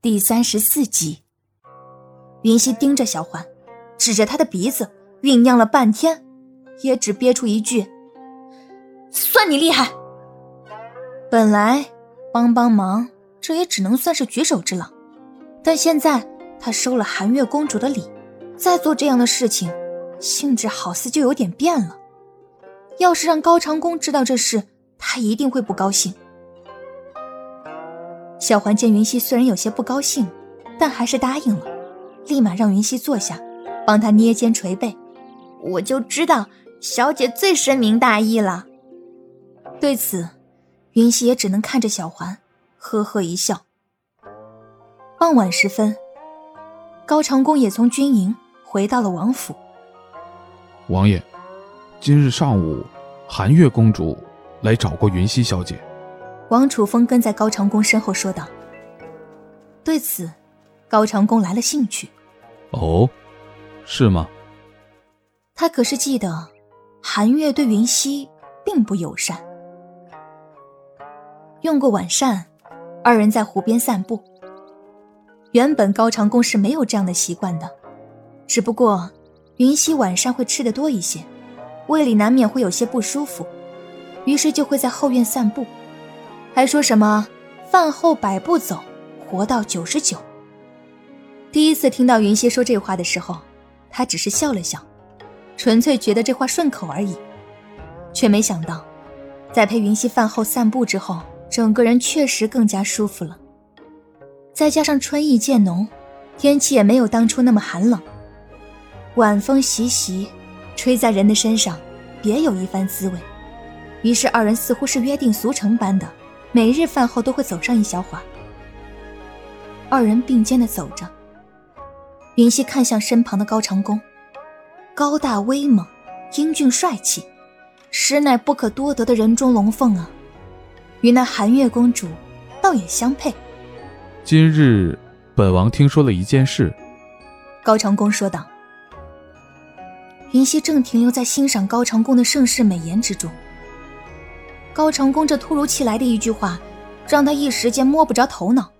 第三十四集，云溪盯着小环，指着他的鼻子，酝酿了半天，也只憋出一句：“算你厉害。”本来帮帮忙，这也只能算是举手之劳，但现在他收了寒月公主的礼，再做这样的事情，性质好似就有点变了。要是让高长恭知道这事，他一定会不高兴。小环见云溪虽然有些不高兴，但还是答应了，立马让云溪坐下，帮他捏肩捶背。我就知道小姐最深明大义了。对此，云溪也只能看着小环，呵呵一笑。傍晚时分，高长恭也从军营回到了王府。王爷，今日上午，寒月公主来找过云溪小姐。王楚风跟在高长恭身后说道：“对此，高长恭来了兴趣。哦，是吗？他可是记得，韩月对云溪并不友善。用过晚膳，二人在湖边散步。原本高长恭是没有这样的习惯的，只不过云溪晚上会吃的多一些，胃里难免会有些不舒服，于是就会在后院散步。”还说什么饭后百步走，活到九十九。第一次听到云溪说这话的时候，他只是笑了笑，纯粹觉得这话顺口而已，却没想到，在陪云溪饭后散步之后，整个人确实更加舒服了。再加上春意渐浓，天气也没有当初那么寒冷，晚风习习，吹在人的身上，别有一番滋味。于是二人似乎是约定俗成般的。每日饭后都会走上一小会儿，二人并肩的走着。云溪看向身旁的高长恭，高大威猛，英俊帅气，实乃不可多得的人中龙凤啊！与那寒月公主，倒也相配。今日本王听说了一件事。高长恭说道。云溪正停留在欣赏高长恭的盛世美颜之中。高长恭这突如其来的一句话，让他一时间摸不着头脑，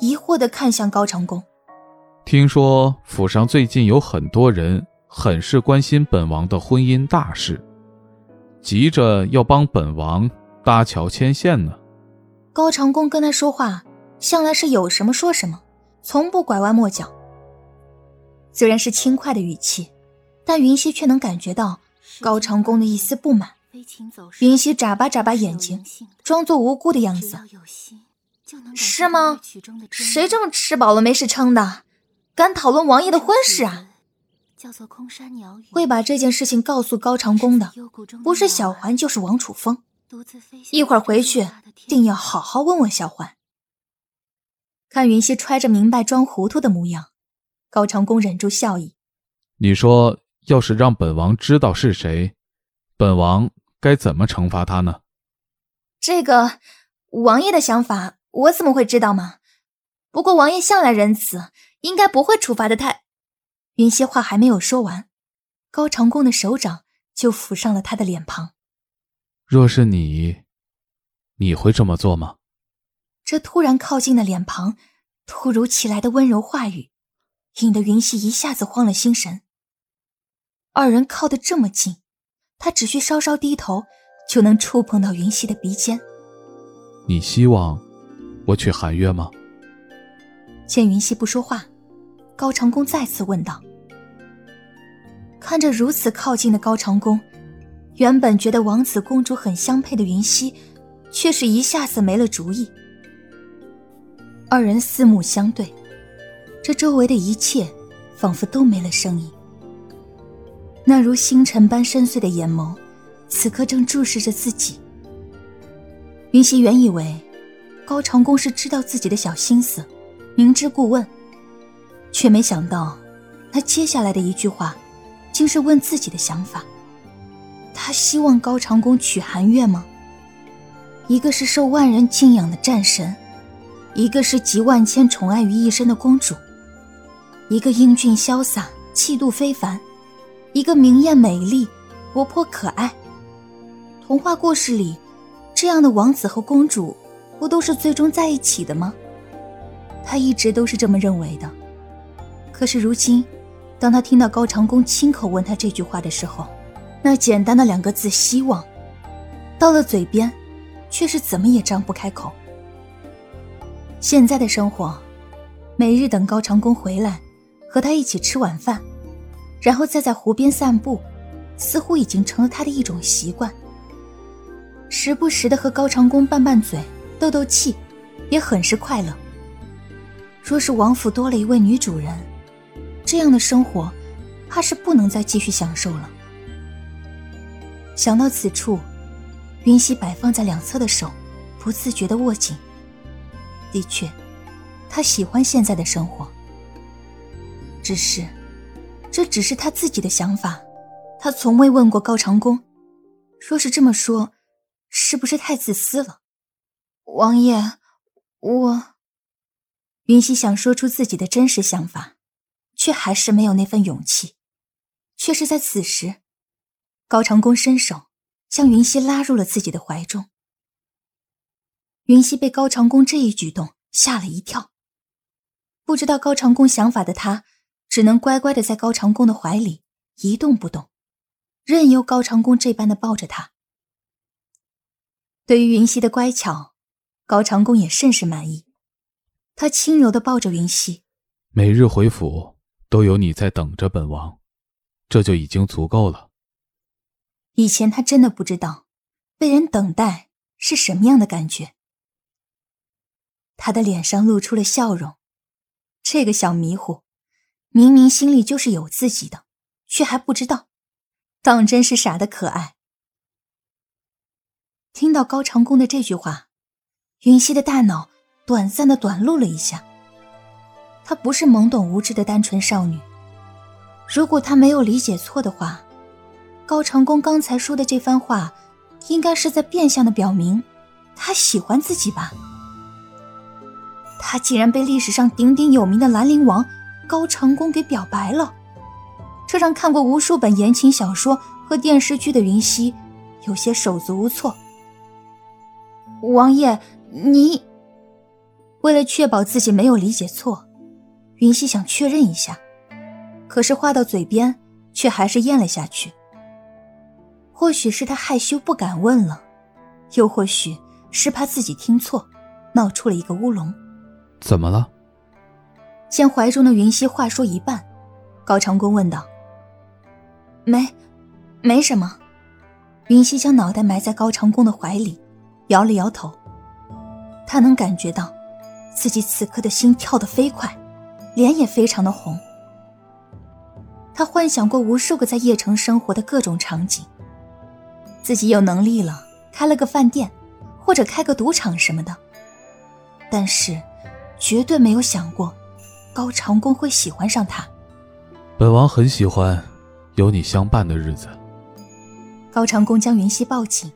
疑惑的看向高长恭。听说府上最近有很多人很是关心本王的婚姻大事，急着要帮本王搭桥牵线呢。高长恭跟他说话，向来是有什么说什么，从不拐弯抹角。虽然是轻快的语气，但云溪却能感觉到高长恭的一丝不满。云溪眨巴眨巴眼睛，装作无辜的样子。是吗？谁这么吃饱了没事撑的，敢讨论王爷的婚事啊？会把这件事情告诉高长恭的，不是小环就是王楚风。一会儿回去，定要好好问问小环。看云溪揣着明白装糊涂的模样，高长恭忍住笑意。你说，要是让本王知道是谁，本王。该怎么惩罚他呢？这个王爷的想法，我怎么会知道吗？不过王爷向来仁慈，应该不会处罚的太……云溪话还没有说完，高长恭的手掌就抚上了他的脸庞。若是你，你会这么做吗？这突然靠近的脸庞，突如其来的温柔话语，引得云溪一下子慌了心神。二人靠得这么近。他只需稍稍低头，就能触碰到云溪的鼻尖。你希望我娶寒月吗？见云溪不说话，高长恭再次问道。看着如此靠近的高长恭，原本觉得王子公主很相配的云溪，却是一下子没了主意。二人四目相对，这周围的一切仿佛都没了声音。那如星辰般深邃的眼眸，此刻正注视着自己。云溪原以为高长恭是知道自己的小心思，明知故问，却没想到他接下来的一句话，竟是问自己的想法。他希望高长恭娶寒月吗？一个是受万人敬仰的战神，一个是集万千宠爱于一身的公主，一个英俊潇洒，气度非凡。一个明艳美丽、活泼可爱。童话故事里，这样的王子和公主，不都是最终在一起的吗？他一直都是这么认为的。可是如今，当他听到高长恭亲口问他这句话的时候，那简单的两个字“希望”，到了嘴边，却是怎么也张不开口。现在的生活，每日等高长恭回来，和他一起吃晚饭，然后再在湖边散步，似乎已经成了他的一种习惯。时不时的和高长恭拌拌嘴、斗斗气，也很是快乐。若是王府多了一位女主人，这样的生活，怕是不能再继续享受了。想到此处，云溪摆放在两侧的手，不自觉的握紧。的确，他喜欢现在的生活。只是，这只是他自己的想法，他从未问过高长恭。若是这么说，是不是太自私了？王爷，我……云溪想说出自己的真实想法，却还是没有那份勇气。却是在此时，高长恭伸手将云溪拉入了自己的怀中。云溪被高长恭这一举动吓了一跳，不知道高长恭想法的他，只能乖乖的在高长恭的怀里一动不动，任由高长恭这般的抱着他。对于云溪的乖巧，高长恭也甚是满意。他轻柔的抱着云溪，每日回府都有你在等着本王，这就已经足够了。以前他真的不知道，被人等待是什么样的感觉。他的脸上露出了笑容，这个小迷糊，明明心里就是有自己的，却还不知道，当真是傻的可爱。听到高长恭的这句话，云溪的大脑。短暂的短路了一下。她不是懵懂无知的单纯少女。如果她没有理解错的话，高长恭刚才说的这番话，应该是在变相的表明，他喜欢自己吧。他竟然被历史上鼎鼎有名的兰陵王高长恭给表白了，这让看过无数本言情小说和电视剧的云溪有些手足无措。王爷，你。为了确保自己没有理解错，云溪想确认一下，可是话到嘴边却还是咽了下去。或许是他害羞不敢问了，又或许是怕自己听错，闹出了一个乌龙。怎么了？见怀中的云溪话说一半，高长恭问道：“没，没什么。”云溪将脑袋埋在高长恭的怀里，摇了摇头。他能感觉到。自己此刻的心跳得飞快，脸也非常的红。他幻想过无数个在邺城生活的各种场景，自己有能力了，开了个饭店，或者开个赌场什么的。但是，绝对没有想过，高长恭会喜欢上他。本王很喜欢有你相伴的日子。高长恭将云溪抱紧，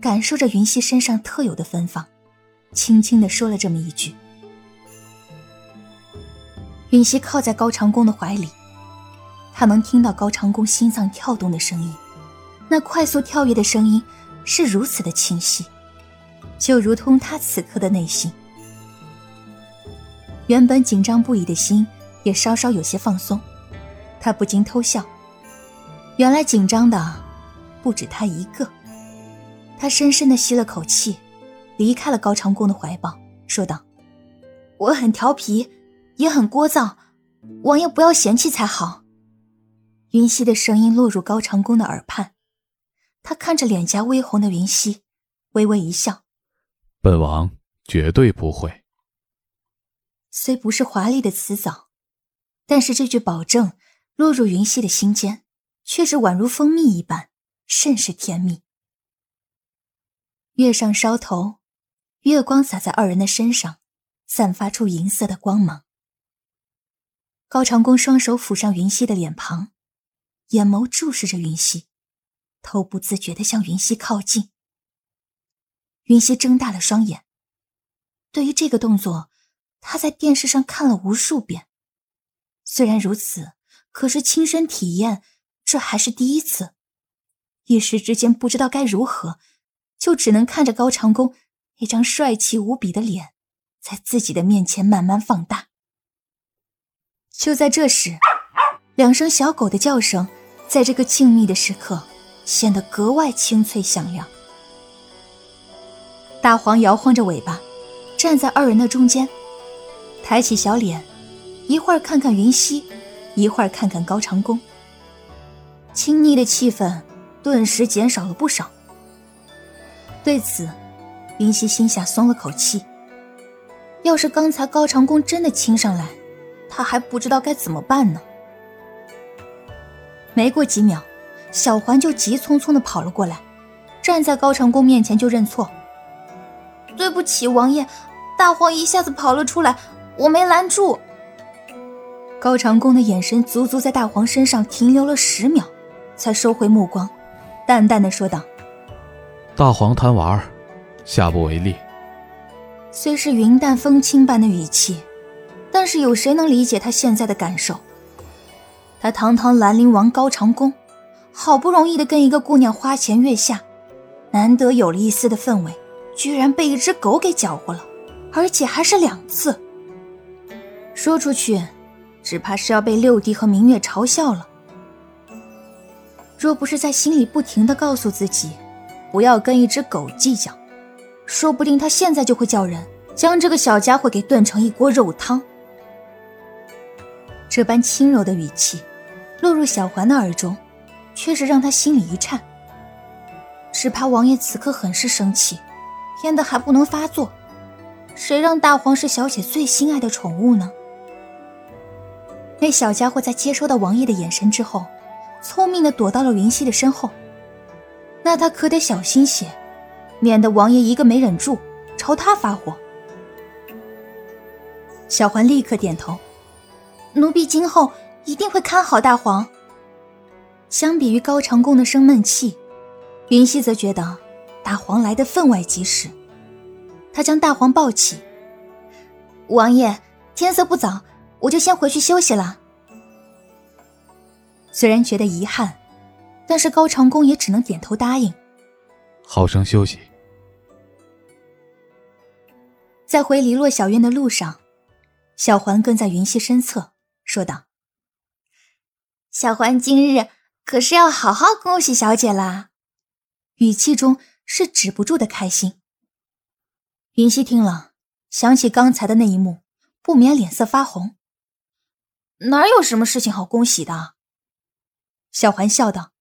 感受着云溪身上特有的芬芳，轻轻的说了这么一句。云溪靠在高长恭的怀里，他能听到高长恭心脏跳动的声音，那快速跳跃的声音是如此的清晰，就如同他此刻的内心。原本紧张不已的心也稍稍有些放松，他不禁偷笑。原来紧张的不止他一个。他深深的吸了口气，离开了高长恭的怀抱，说道：“我很调皮。”也很聒噪，王爷不要嫌弃才好。云溪的声音落入高长恭的耳畔，他看着脸颊微红的云溪，微微一笑：“本王绝对不会。”虽不是华丽的辞藻，但是这句保证落入云溪的心间，却是宛如蜂蜜一般，甚是甜蜜。月上梢头，月光洒在二人的身上，散发出银色的光芒。高长恭双手抚上云溪的脸庞，眼眸注视着云溪，头不自觉地向云溪靠近。云溪睁大了双眼。对于这个动作，他在电视上看了无数遍。虽然如此，可是亲身体验，这还是第一次。一时之间不知道该如何，就只能看着高长恭那张帅气无比的脸，在自己的面前慢慢放大。就在这时，两声小狗的叫声，在这个静谧的时刻显得格外清脆响亮。大黄摇晃着尾巴，站在二人的中间，抬起小脸，一会儿看看云溪，一会儿看看高长恭。亲昵的气氛顿时减少了不少。对此，云溪心下松了口气。要是刚才高长恭真的亲上来，他还不知道该怎么办呢。没过几秒，小环就急匆匆的跑了过来，站在高长恭面前就认错：“对不起，王爷，大黄一下子跑了出来，我没拦住。”高长恭的眼神足足在大黄身上停留了十秒，才收回目光，淡淡的说道：“大黄贪玩，下不为例。”虽是云淡风轻般的语气。但是有谁能理解他现在的感受？他堂堂兰陵王高长恭，好不容易的跟一个姑娘花前月下，难得有了一丝的氛围，居然被一只狗给搅和了，而且还是两次。说出去，只怕是要被六弟和明月嘲笑了。若不是在心里不停的告诉自己，不要跟一只狗计较，说不定他现在就会叫人将这个小家伙给炖成一锅肉汤。这般轻柔的语气，落入小环的耳中，却是让他心里一颤。只怕王爷此刻很是生气，偏的还不能发作。谁让大黄是小姐最心爱的宠物呢？那小家伙在接收到王爷的眼神之后，聪明的躲到了云溪的身后。那他可得小心些，免得王爷一个没忍住，朝他发火。小环立刻点头。奴婢今后一定会看好大黄。相比于高长恭的生闷气，云溪则觉得大黄来的分外及时。他将大黄抱起：“王爷，天色不早，我就先回去休息了。”虽然觉得遗憾，但是高长恭也只能点头答应。好生休息。在回篱落小院的路上，小环跟在云溪身侧。说道：“小环今日可是要好好恭喜小姐啦！”语气中是止不住的开心。云溪听了，想起刚才的那一幕，不免脸色发红。哪有什么事情好恭喜的？小环笑道：“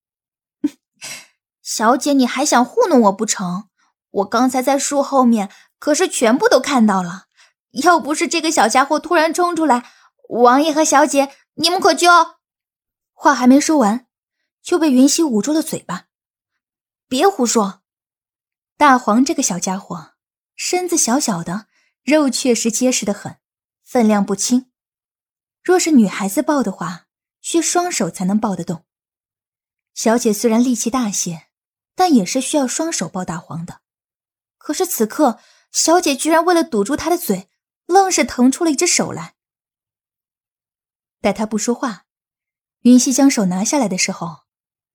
小姐，你还想糊弄我不成？我刚才在树后面可是全部都看到了，要不是这个小家伙突然冲出来。”王爷和小姐，你们可就……话还没说完，就被云溪捂住了嘴巴。别胡说！大黄这个小家伙，身子小小的，肉确实结实的很，分量不轻。若是女孩子抱的话，需双手才能抱得动。小姐虽然力气大些，但也是需要双手抱大黄的。可是此刻，小姐居然为了堵住他的嘴，愣是腾出了一只手来。待他不说话，云溪将手拿下来的时候，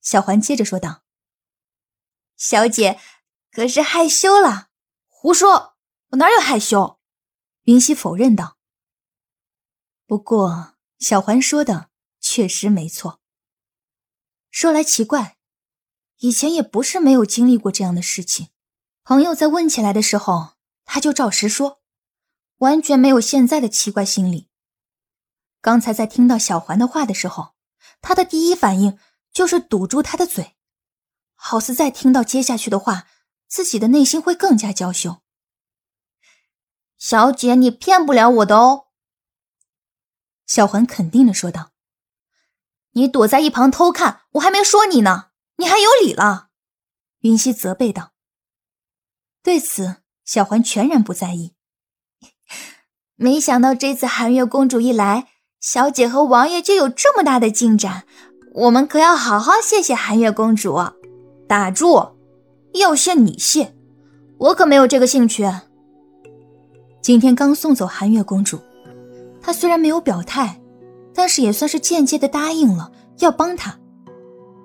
小环接着说道：“小姐可是害羞了？胡说，我哪有害羞？”云溪否认道。不过小环说的确实没错。说来奇怪，以前也不是没有经历过这样的事情。朋友在问起来的时候，他就照实说，完全没有现在的奇怪心理。刚才在听到小环的话的时候，他的第一反应就是堵住他的嘴，好似再听到接下去的话，自己的内心会更加娇羞。小姐，你骗不了我的哦。”小环肯定的说道。“你躲在一旁偷看，我还没说你呢，你还有理了？”云溪责备道。对此，小环全然不在意。没想到这次寒月公主一来。小姐和王爷就有这么大的进展，我们可要好好谢谢寒月公主。打住，要谢你谢，我可没有这个兴趣。今天刚送走寒月公主，他虽然没有表态，但是也算是间接的答应了要帮他，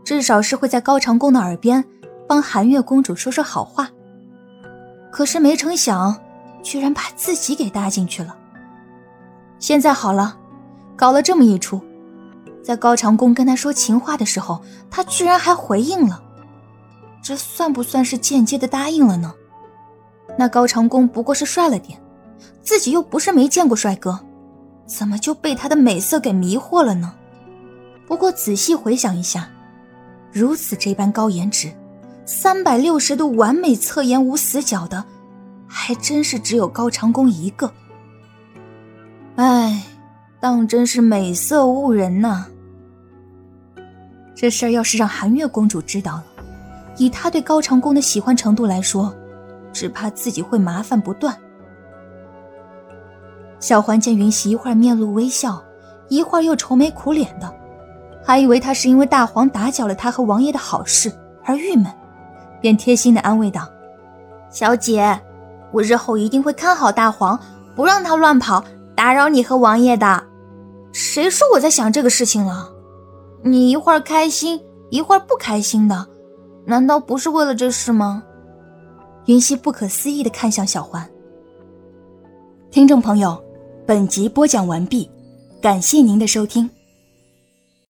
至少是会在高长恭的耳边帮寒月公主说说好话。可是没成想，居然把自己给搭进去了。现在好了，搞了这么一出，在高长恭跟他说情话的时候，他居然还回应了，这算不算是间接的答应了呢？那高长恭不过是帅了点，自己又不是没见过帅哥，怎么就被他的美色给迷惑了呢？不过仔细回想一下，如此这般高颜值。三百六十度完美侧颜无死角的，还真是只有高长恭一个。哎，当真是美色误人呐！这事儿要是让韩月公主知道了，以她对高长恭的喜欢程度来说，只怕自己会麻烦不断。小环见云溪一会儿面露微笑，一会儿又愁眉苦脸的，还以为他是因为大黄打搅了他和王爷的好事而郁闷。便贴心的安慰道：“小姐，我日后一定会看好大黄，不让他乱跑，打扰你和王爷的。谁说我在想这个事情了？你一会儿开心，一会儿不开心的，难道不是为了这事吗？”云溪不可思议的看向小环。听众朋友，本集播讲完毕，感谢您的收听。